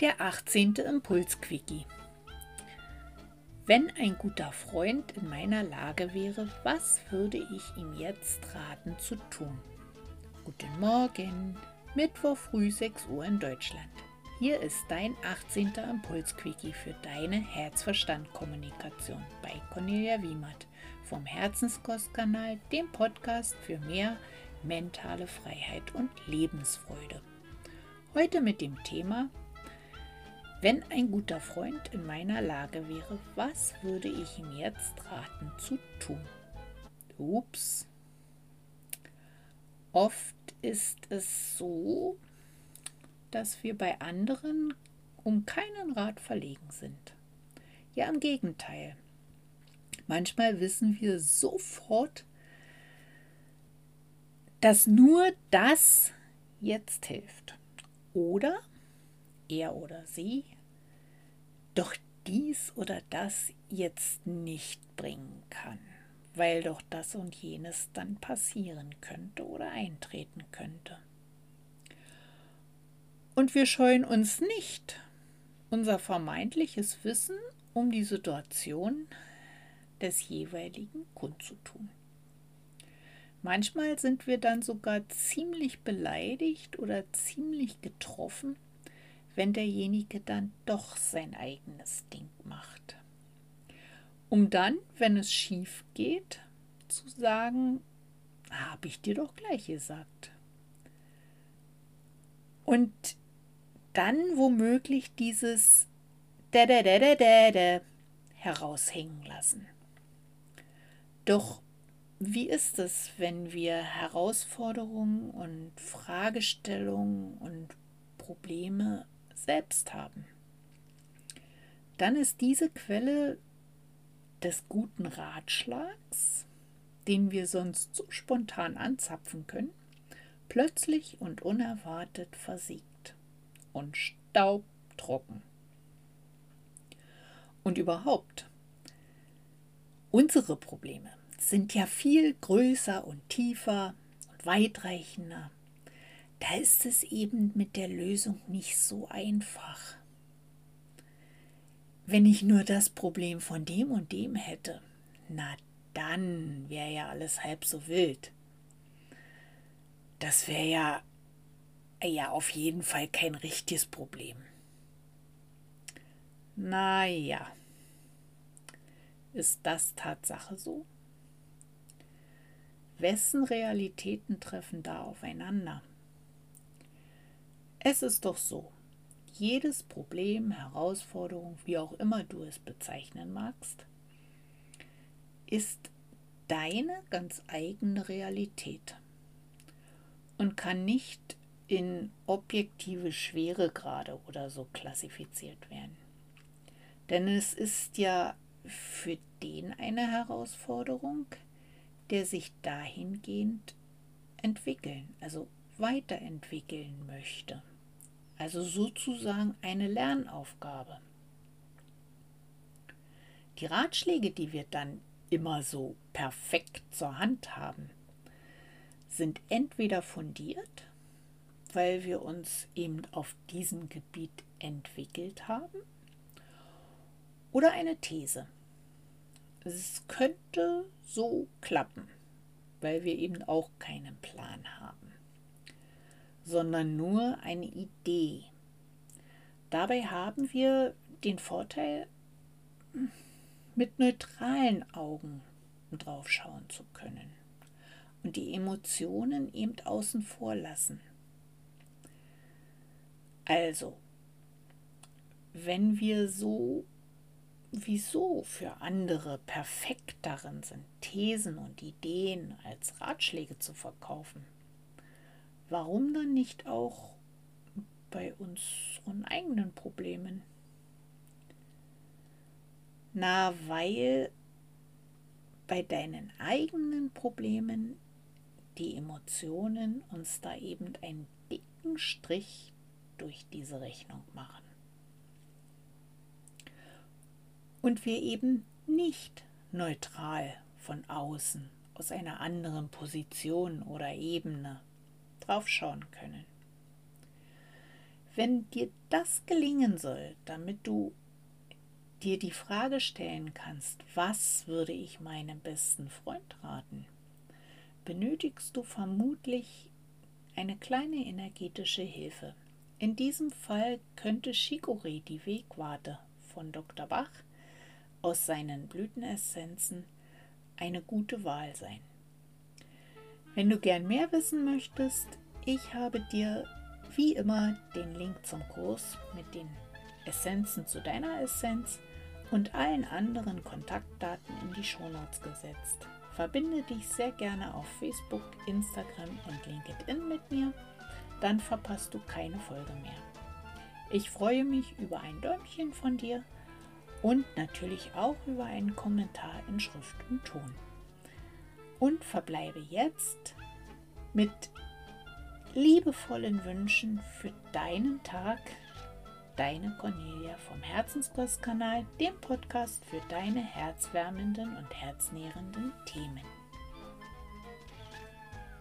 Der 18. Impulsquickie. Wenn ein guter Freund in meiner Lage wäre, was würde ich ihm jetzt raten zu tun? Guten Morgen, Mittwoch früh 6 Uhr in Deutschland. Hier ist dein 18. Impulsquickie für deine Herzverstand-Kommunikation bei Cornelia Wiemert vom Herzenskostkanal, dem Podcast für mehr mentale Freiheit und Lebensfreude. Heute mit dem Thema wenn ein guter Freund in meiner Lage wäre, was würde ich ihm jetzt raten zu tun? Ups. Oft ist es so, dass wir bei anderen um keinen Rat verlegen sind. Ja, im Gegenteil. Manchmal wissen wir sofort, dass nur das jetzt hilft. Oder er oder sie doch dies oder das jetzt nicht bringen kann, weil doch das und jenes dann passieren könnte oder eintreten könnte. Und wir scheuen uns nicht, unser vermeintliches Wissen um die Situation des jeweiligen kundzutun. Manchmal sind wir dann sogar ziemlich beleidigt oder ziemlich getroffen, wenn derjenige dann doch sein eigenes Ding macht. Um dann, wenn es schief geht, zu sagen, habe ich dir doch gleich gesagt. Und dann womöglich dieses da da da da da da heraushängen lassen. Doch wie ist es, wenn wir Herausforderungen und Fragestellungen und Probleme selbst haben, dann ist diese Quelle des guten Ratschlags, den wir sonst so spontan anzapfen können, plötzlich und unerwartet versiegt und staubtrocken. Und überhaupt, unsere Probleme sind ja viel größer und tiefer und weitreichender da ist es eben mit der Lösung nicht so einfach. Wenn ich nur das Problem von dem und dem hätte, na dann wäre ja alles halb so wild. Das wäre ja, ja auf jeden Fall kein richtiges Problem. Naja, ist das Tatsache so? Wessen Realitäten treffen da aufeinander? Es ist doch so, jedes Problem, Herausforderung, wie auch immer du es bezeichnen magst, ist deine ganz eigene Realität und kann nicht in objektive Schweregrade oder so klassifiziert werden. Denn es ist ja für den eine Herausforderung, der sich dahingehend entwickeln, also weiterentwickeln möchte. Also sozusagen eine Lernaufgabe. Die Ratschläge, die wir dann immer so perfekt zur Hand haben, sind entweder fundiert, weil wir uns eben auf diesem Gebiet entwickelt haben, oder eine These. Es könnte so klappen, weil wir eben auch keinen Plan haben sondern nur eine Idee. Dabei haben wir den Vorteil, mit neutralen Augen drauf schauen zu können und die Emotionen eben außen vor lassen. Also, wenn wir so wieso für andere perfekt darin sind, Thesen und Ideen als Ratschläge zu verkaufen, warum dann nicht auch bei unseren eigenen Problemen? Na, weil bei deinen eigenen Problemen die Emotionen uns da eben einen dicken Strich durch diese Rechnung machen. Und wir eben nicht neutral von außen aus einer anderen Position oder Ebene draufschauen können. Wenn dir das gelingen soll, damit du dir die Frage stellen kannst, was würde ich meinem besten Freund raten, benötigst du vermutlich eine kleine energetische Hilfe. In diesem Fall könnte Chicorée, die Wegwarte von Dr. Bach, aus seinen Blütenessenzen eine gute Wahl sein. Wenn du gern mehr wissen möchtest, ich habe dir wie immer den Link zum Kurs mit den Essenzen zu deiner Essenz und allen anderen Kontaktdaten in die Shownotes gesetzt. Verbinde dich sehr gerne auf Facebook, Instagram und LinkedIn mit mir, dann verpasst du keine Folge mehr. Ich freue mich über ein Däumchen von dir und natürlich auch über einen Kommentar in Schrift und Ton. Und verbleibe jetzt mit liebevollen Wünschen für deinen Tag deine Cornelia vom Herzenskostkanal, dem Podcast für deine herzwärmenden und herznährenden Themen.